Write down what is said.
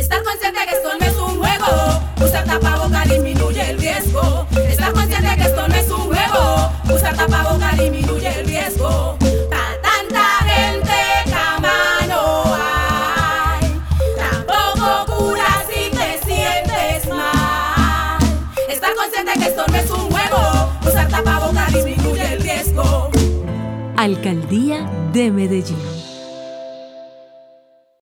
Estar consciente que esto no es un juego. Usar tapabocas disminuye el riesgo. Estar consciente que esto no es un juego. Usar tapabocas disminuye el riesgo. Pa' tanta gente cama no hay. Tampoco cura si te sientes mal. Estar consciente que esto no es un juego. Usar tapabocas disminuye el riesgo. Alcaldía de Medellín.